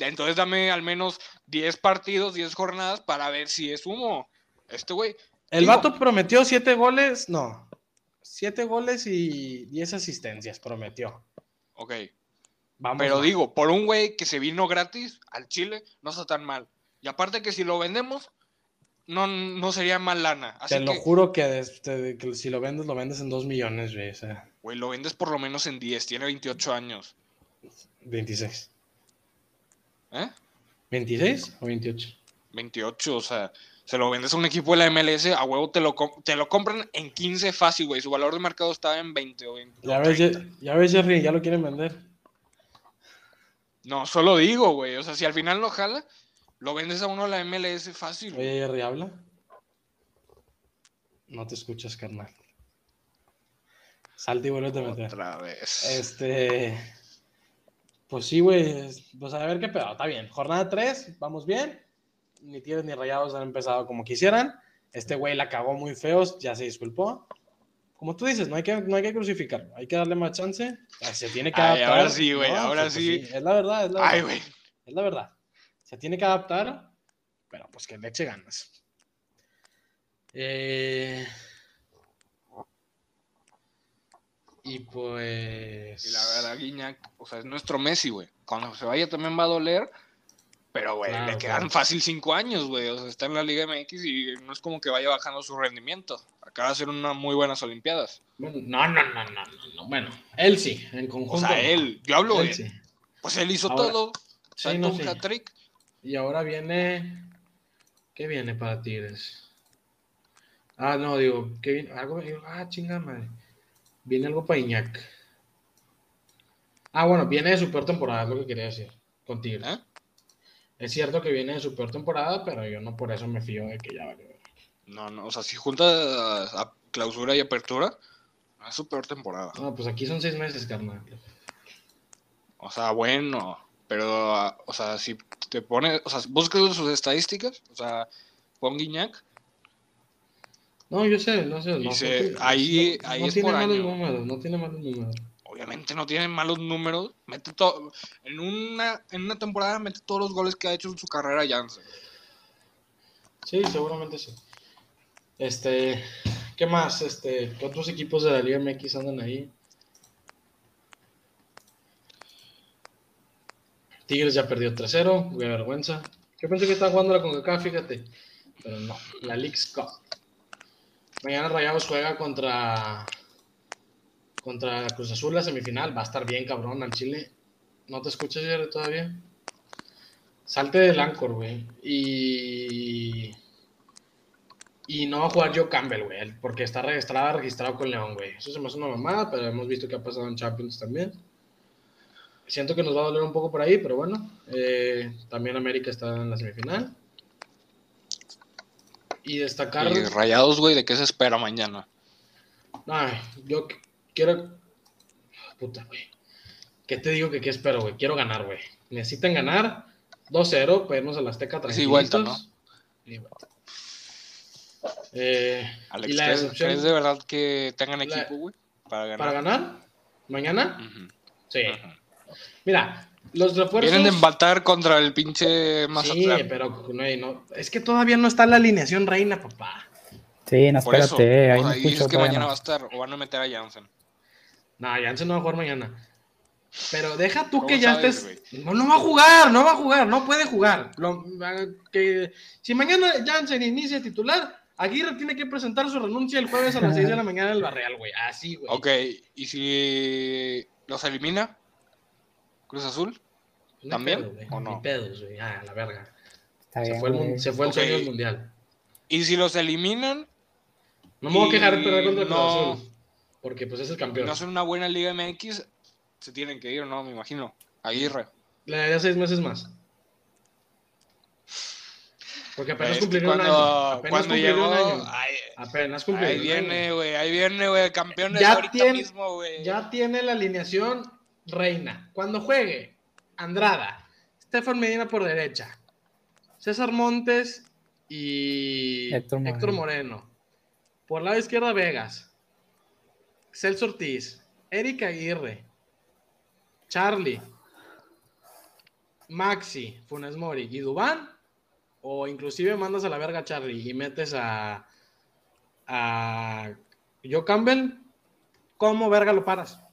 entonces dame al menos 10 partidos, 10 jornadas para ver si es humo. Este güey. El vato prometió 7 goles. No. 7 goles y 10 asistencias, prometió. Ok. Vamos Pero digo, por un güey que se vino gratis al Chile, no está tan mal. Y aparte que si lo vendemos, no, no sería mal lana. Te lo juro que, si lo vendes, lo vendes en 2 millones, güey. Güey, lo vendes por lo menos en 10, tiene 28 años. 26. ¿Eh? ¿26 o 28? 28, o sea, se lo vendes a un equipo de la MLS, a huevo te lo, te lo compran en 15 fácil, güey. Su valor de mercado estaba en 20 o 20. Ya, ves, ya ves, Jerry, ya lo quieren vender. No, solo digo, güey. O sea, si al final no jala, lo vendes a uno de la MLS fácil. Oye, Jerry, habla. No te escuchas, carnal. Salte y vuelve a meter. Otra vez. Este. Pues sí, güey. Pues a ver qué pedo. Está bien. Jornada 3, vamos bien. Ni Tigres ni Rayados han empezado como quisieran. Este güey la cagó muy feos, ya se disculpó como tú dices, no hay que, no hay que crucificarlo, hay que darle más chance. Se tiene que adaptar. ahora sí, güey, ahora pues sí. Es la verdad, es la verdad. Ay, güey. Es la verdad. Se tiene que adaptar, pero pues que le eche ganas. Eh... Y pues. Y la verdad, Guiñac, o sea, es nuestro Messi, güey. Cuando se vaya también va a doler, pero, güey, le quedan fácil cinco años, güey. O sea, está en la Liga MX y no es como que vaya bajando su rendimiento. Acaba de hacer unas muy buenas Olimpiadas. no, no, no, no, no, Bueno, él sí, en conjunto. O sea, él, yo hablo, él, sí. Pues él hizo todo. Sí, no, un hat-trick. Y ahora viene. ¿Qué viene para Tigres? Ah, no, digo, ¿qué viene? Algo. Ah, chinga madre. Viene algo para Iñak. Ah, bueno, viene de su peor temporada, es lo que quería decir. Con Tigres. ¿Eh? Es cierto que viene de su peor temporada, pero yo no por eso me fío de que ya va No, no, o sea, si junta a clausura y apertura, es su peor temporada. No, pues aquí son seis meses, carnal. O sea, bueno, pero, o sea, si te pones, o sea, buscas sus estadísticas, o sea, pon Guiñac. No, yo sé, no sé. No, ahí, ahí es tiene por malos números, no tiene malos números obviamente no tiene malos números. Mete todo, en una, en una temporada mete todos los goles que ha hecho en su carrera Janssen. Sí, seguramente sí. Este, ¿qué más? Este, ¿qué otros equipos de la Liga MX andan ahí? Tigres ya perdió 3-0, qué vergüenza. Yo pensé que estaba jugando la CONCACAF, fíjate. Pero no, la League's Cup. Mañana Rayados juega contra contra Cruz Azul la semifinal. Va a estar bien, cabrón, al Chile. ¿No te escuchas, Jerry, todavía? Salte del Anchor, güey. Y. Y no va a jugar Joe Campbell, güey, porque está registrado, registrado con León, güey. Eso se me hace una mamada, pero hemos visto que ha pasado en Champions también. Siento que nos va a doler un poco por ahí, pero bueno. Eh, también América está en la semifinal. Y destacar. Y rayados, güey, ¿de qué se espera mañana? Ay, yo quiero. Puta, güey. ¿Qué te digo que qué espero, güey? Quiero ganar, güey. Necesitan ganar 2-0 para irnos a la Azteca tranquilos. Sí, vuelta, ¿no? Y. Eh, Alex, y la ¿crees, ¿crees, de verdad que tengan equipo, güey? Para ganar. ¿Para ganar? ¿Mañana? Sí. Mira, los refuerzos. Vienen de empatar contra el pinche Mazatlán. Sí, pero no, no, es que todavía no está la alineación reina, papá. Sí, no, espérate. Eso, ahí que mañana va a estar o van a meter a Jansen. No, Jansen no va a jugar mañana. Pero deja tú que ya estés. No, no va a jugar, no va a jugar, no puede jugar. que, si mañana Jansen inicia titular, Aguirre tiene que presentar su renuncia el jueves a las 6 de la mañana en el Barreal, güey. Así, güey. Ok, ¿y si los elimina? ¿Cruz Azul? ¿También? ¿O no? Ni pedos, güey. Ah, la verga. se, fue el, se fue el sueño del mundial. Y si los eliminan. No me voy a quejar de perder contra el Cruz Azul. Porque pues es el campeón. No son una buena Liga MX. Se tienen que ir, ¿no? Me imagino. Aguirre. Le daría seis meses más. Porque apenas cumplieron un año. Apenas cumplieron un año. apenas cumplieron Ahí viene, güey. Ahí viene, güey. Campeón de ahorita tiene, mismo, güey. Ya tiene la alineación reina. Cuando juegue, Andrada, Stefan Medina por derecha, César Montes y Héctor Moreno. Por lado izquierda, Vegas. Celso Ortiz. Eric Aguirre. Charlie. Maxi, Funes Mori y Dubán. O inclusive mandas a la verga a Charlie y metes a, a Joe Campbell. ¿Cómo verga lo paras?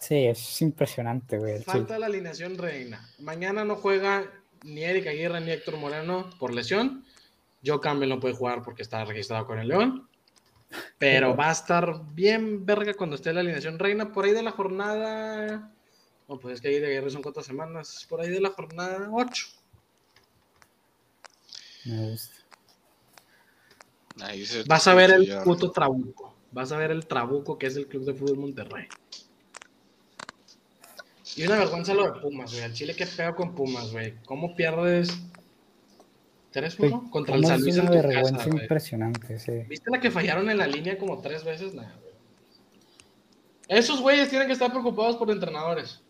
Sí, es impresionante, güey. Falta la alineación reina. Mañana no juega ni Eric Aguirre ni Héctor Moreno por lesión. Joe Campbell no puede jugar porque está registrado con el León. Pero va a estar bien verga cuando esté la alineación reina. Por ahí de la jornada. No, pues es que ahí de Aguirre son cuatro semanas. Por ahí de la jornada 8. Me gusta. Vas a ver el puto trabuco. Vas a ver el trabuco que es el Club de Fútbol Monterrey. Y una vergüenza lo de Pumas, güey. Al Chile, qué feo con Pumas, güey. ¿Cómo pierdes 3-1 contra el San Luis en tu vergüenza impresionante, sí. ¿Viste la que fallaron en la línea como tres veces? Nada, güey. Esos güeyes tienen que estar preocupados por entrenadores.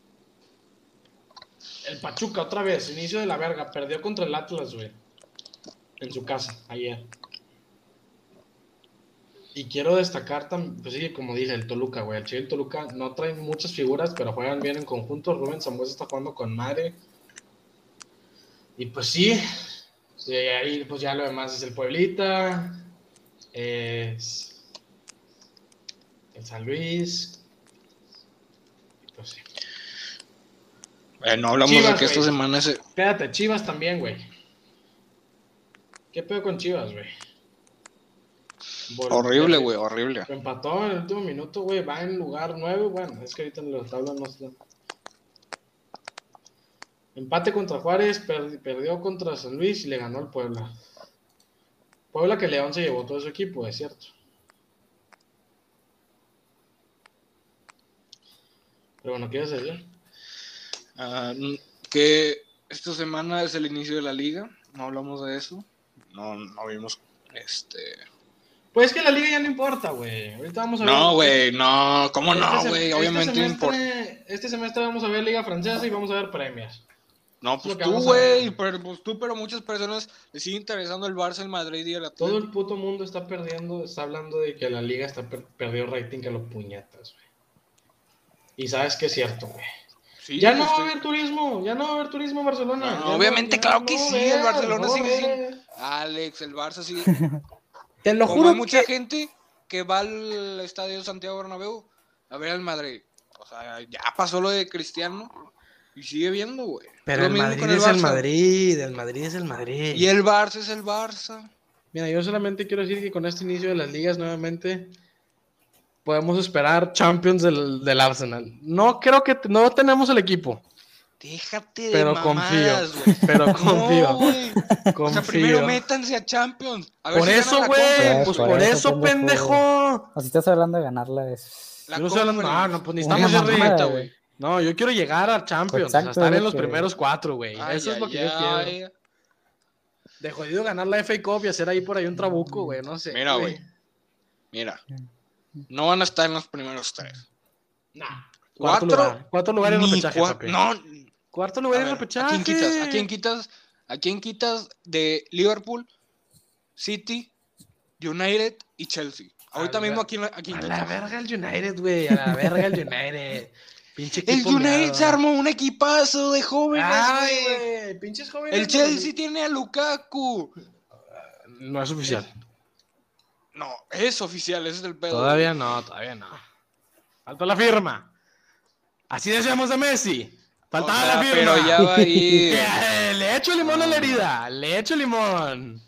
El Pachuca, otra vez, inicio de la verga. Perdió contra el Atlas, güey. En su casa, ayer. Y quiero destacar también, pues sí, como dije, el Toluca, güey. El Chile Toluca no trae muchas figuras, pero juegan bien en conjunto. Rubén Zambuesa está jugando con madre. Y pues sí, ahí pues ya lo demás es el Pueblita, es el San Luis. Y pues sí. no hablamos de que esta semana se... Espérate, Chivas también, güey. ¿Qué pedo con Chivas, güey? Horrible, güey, horrible. Empató en el último minuto, güey. Va en lugar 9. Bueno, es que ahorita en la tabla no está. Empate contra Juárez, perdió contra San Luis y le ganó al Puebla. Puebla que León se llevó todo su equipo, es cierto. Pero bueno, ¿qué ibas a decir? Ah, que esta semana es el inicio de la liga. No hablamos de eso. No, no vimos este pues es que la liga ya no importa, güey. Ahorita vamos a ver. No, güey, no. ¿Cómo no, este güey? Este Obviamente importa. Este semestre vamos a ver Liga Francesa y vamos a ver premios. No, pues tú, güey. Pero, pues tú, pero muchas personas les sigue interesando el Barça, el Madrid y el Atlético. Todo el puto mundo está perdiendo, está hablando de que la liga está perdió rating que los puñetas, güey. Y sabes que es cierto, güey. ya no va a haber turismo, ya no va a haber turismo en Barcelona. obviamente, claro que sí, el Barcelona sigue siendo. Alex, el Barça sigue. Te lo juro. Hay mucha gente que va al estadio Santiago Bernabéu a ver al Madrid. O sea, ya pasó lo de Cristiano y sigue viendo, güey. Pero el Madrid es el Madrid, el Madrid es el Madrid. Y el Barça es el Barça. Mira, yo solamente quiero decir que con este inicio de las ligas nuevamente podemos esperar Champions del, del Arsenal. No creo que no tenemos el equipo. Déjate de pero mamadas, confío, Pero confío. confío. O sea, primero métanse a Champions. A ver por eso, güey. Pues por, eso, pendejo. Así estás hablando de ganarla. Es... yo no estoy hablando. No, no, pues necesitamos ser meta, güey. No, yo quiero llegar a Champions. Exacto, o sea, estar en los primeros cuatro, güey. Eso es lo que yo quiero. De jodido ganar la FA Cup y hacer ahí por ahí un trabuco, güey. No sé. Mira, güey. Mira. No van a estar en los primeros tres. Nah. Cuatro, lugar. cuatro lugares en repechaje, No, Cuarto lugar en repechaje. ¿A quién quitas? ¿A quién quitas? ¿A quién quitas de Liverpool, City, United y Chelsea? Ahorita mismo aquí, aquí A la verga el United, güey. A la verga el United. Pinche el United se armó un equipazo de jóvenes, güey. Pinches jóvenes. El Chelsea tiene a Lukaku. No es oficial. No, es oficial, ese es el pedo. Todavía no, todavía no. Falta la firma. Así decíamos de Messi. Faltaba la firma. Pero ya va a ir. le echo limón a la herida. Le echo limón.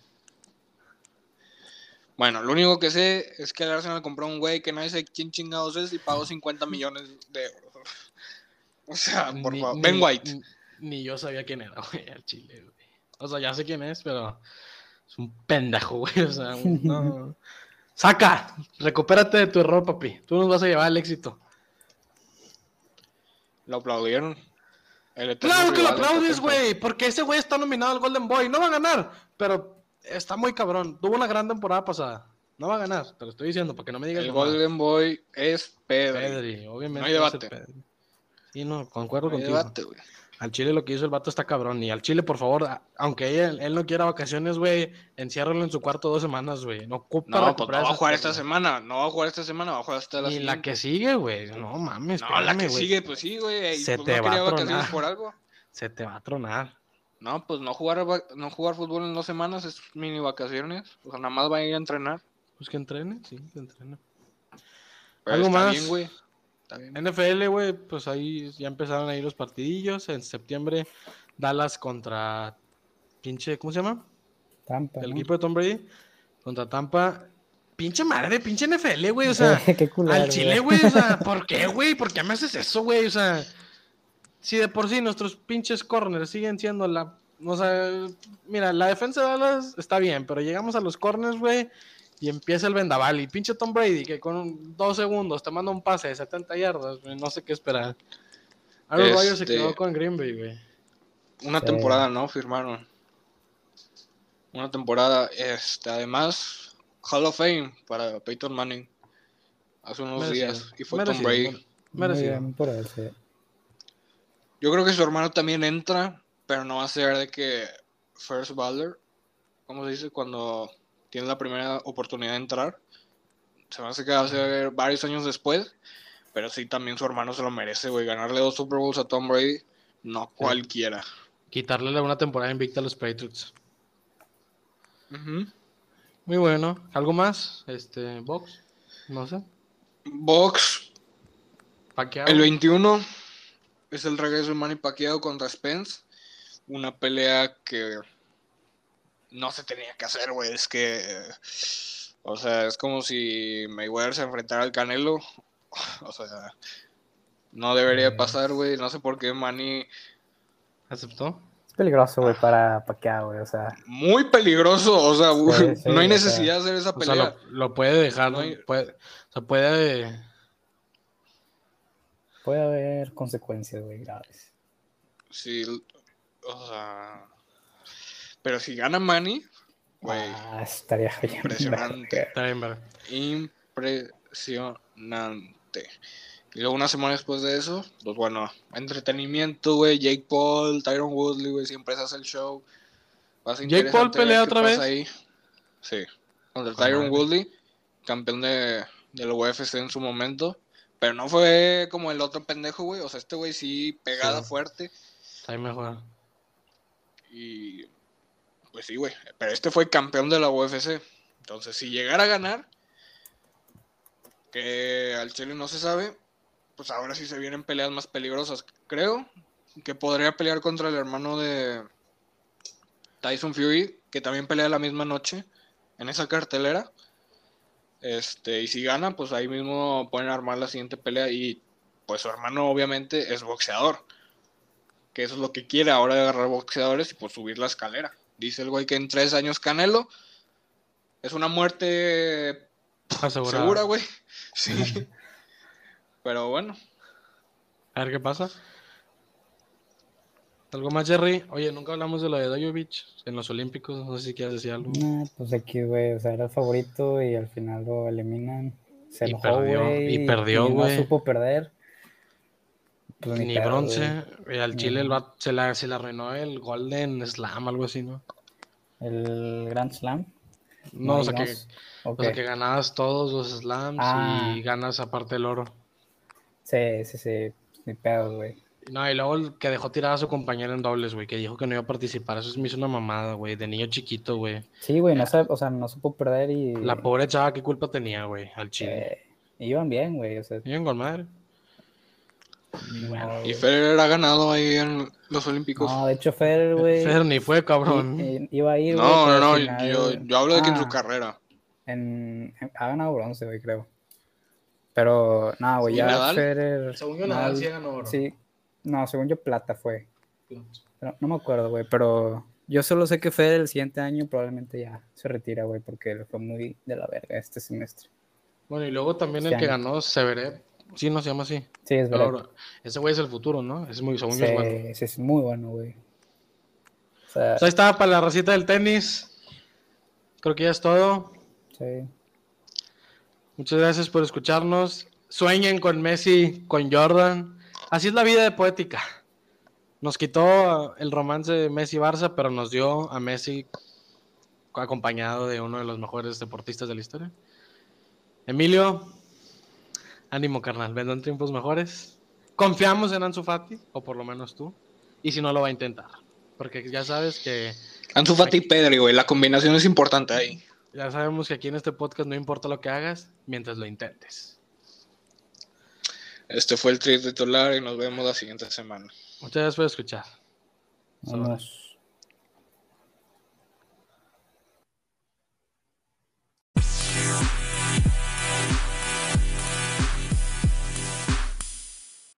Bueno, lo único que sé es que el Arsenal compró un güey que nadie sabe quién chingados es y pagó 50 millones de euros. O sea, por favor. Ben White. Ni, yo sabía quién era, güey, al Chile, güey. O sea, ya sé quién es, pero Es un pendejo, güey. O sea, no. Saca, recupérate de tu error, papi. Tú nos vas a llevar al éxito. Lo aplaudieron. Claro que lo aplaudes, güey, porque ese güey está nominado al Golden Boy. No va a ganar, pero está muy cabrón. Tuvo una gran temporada pasada. No va a ganar, te lo estoy diciendo para que no me digas. El Golden Boy es Pedri. Pedri, obviamente. No hay debate. Sí, no, concuerdo no hay contigo. Debate, güey. Al Chile lo que hizo el vato está cabrón. Y al Chile, por favor, aunque él, no quiera vacaciones, güey, enciérralo en su cuarto dos semanas, güey. No ocupa No, pues no va a jugar esta semana. No va a jugar esta semana, va a jugar hasta la Y la que sigue, güey. No mames. No, la que sigue, pues sí, güey. Se pues te no va a tronar. por algo. Se te va a tronar. No, pues no jugar, no jugar fútbol en dos semanas es mini vacaciones. O sea, nada más va a ir a entrenar. Pues que entrene, sí, que entrene. ¿Algo más? Bien, güey. NFL, güey, pues ahí ya empezaron ahí los partidillos. En septiembre, Dallas contra pinche, ¿cómo se llama? Tampa. El equipo de Tom Brady contra Tampa. Pinche madre, pinche NFL, güey. O sea, al Chile, güey. O sea, ¿por qué, güey? ¿Por qué me haces eso, güey? O sea, si de por sí nuestros pinches corners siguen siendo la. O sea, mira, la defensa de Dallas está bien, pero llegamos a los corners, güey y empieza el vendaval. Y pinche Tom Brady, que con dos segundos te manda un pase de 70 yardas, no sé qué esperar. Aaron este... Rodgers se quedó con Green Bay, güey. Una temporada, ¿no? Firmaron. Una temporada. Este, además, Hall of Fame para Peyton Manning. Hace unos días. Y fue Tom Brady. Merecido. Por él, sí. Yo creo que su hermano también entra, pero no va a ser de que First Baller. ¿Cómo se dice? Cuando tiene la primera oportunidad de entrar. Se me hace que va a ser varios años después. Pero sí, también su hermano se lo merece, güey. Ganarle dos Super Bowls a Tom Brady, no cualquiera. Quitarle una temporada invicta a los Patriots. Muy bueno. ¿Algo más? Este, Box. No sé. Box. El 21 es el regreso de Manny Pacquiao contra Spence. Una pelea que no se tenía que hacer, güey. Es que, o sea, es como si Mayweather se enfrentara al Canelo. O sea, no debería mm. pasar, güey. No sé por qué Manny aceptó. Es peligroso, güey, para Pacquiao, güey, o sea. Muy peligroso, o sea, no hay necesidad de hacer esa pelea. lo, puede dejar, no puede, o sea, puede... Puede haber consecuencias, güey, graves. Sí, o sea... Pero si gana Manny, güey. Ah, estaría Impresionante. Impresionante. Y luego una semana después de eso, pues bueno, entretenimiento, güey. Jake Paul, Tyron Woodley, güey, siempre se hace el show. Jake Paul pelea otra vez. Ahí. Sí, contra Tyron Woodley, campeón de, de la UFC en su momento. Pero no fue como el otro pendejo, güey. O sea, este güey sí pegada fuerte. Está mejor. Y pues sí, güey. Pero este fue campeón de la UFC. Entonces, si llegara a ganar, que al Chile no se sabe, pues ahora sí se vienen peleas más peligrosas. Creo que podría pelear contra el hermano de Tyson Fury, que también pelea la misma noche en esa cartelera. Este, y si gana, pues ahí mismo pueden armar la siguiente pelea. Y pues su hermano, obviamente, es boxeador. Que eso es lo que quiere ahora de agarrar boxeadores y pues subir la escalera. Dice el güey que en tres años Canelo es una muerte segura, güey. Sí. Pero bueno. A ver qué pasa. ¿Algo más, Jerry? Oye, nunca hablamos de lo de Dojovic en los Olímpicos. No sé si quieres decir algo. No, pues aquí, güey. O sea, era el favorito y al final lo eliminan. Se y perdió, y perdió, güey. No supo perder. Ni, bronce. Y al Chile el se, la, se la arruinó el Golden Slam, algo así, ¿no? ¿El Grand Slam? No, o sea, que, o sea, que ganabas todos los slams y ah. ganas aparte el oro. Sí, sí, sí. Ni pedo, güey. No, y luego el que dejó tirada a su compañero en dobles, güey, que dijo que no iba a participar. Eso me hizo una mamada, güey, de niño chiquito, güey. Sí, güey, no, o sea, no supo perder y... La pobre chava, ¿qué culpa tenía, güey, al chile? Eh, iban bien, güey, o sea... Iban con madre. Y Federer ha ganado ahí en los Olímpicos. No, de hecho Federer, güey. Federer ni fue, cabrón. iba a ir. No, no, no, yo, yo, hablo de que en su ah, carrera. En, ha ganado bronce, güey, creo. Pero, no, güey, ya Nadal? Federer. Según yo, Nadal, sí ganó oro. Sí, no, según yo, plata fue. no me acuerdo, güey, pero Yo solo sé que Federer el siguiente año probablemente ya se retira, güey, porque fue muy de la verga este semestre. Bueno, y luego también el Este que año. ganó Severé, sí, no se llama así. Sí, es verdad. Ahora, ese güey es el futuro, ¿no? Es muy, según Sí, yo es bueno. sí, es muy bueno, güey. O sea, Pues ahí estaba para la recita del tenis. Creo que ya es todo. sí. Muchas gracias por escucharnos. Sueñen con Messi, con Jordan. Así es la vida de poética. Nos quitó el romance de Messi-Barça, pero nos dio a Messi acompañado de uno de los mejores deportistas de la historia. Emilio, Ánimo, carnal, vendrán tiempos mejores. Confiamos en Ansu Fati, o por lo menos tú, y si no lo va a intentar, porque ya sabes que... Ansu Fati y Pedri, güey, la combinación es importante ahí. Ya sabemos que aquí en este podcast no importa lo que hagas, mientras lo intentes. Este fue el tri titular y nos vemos la siguiente semana. Muchas gracias por escuchar. Vamos.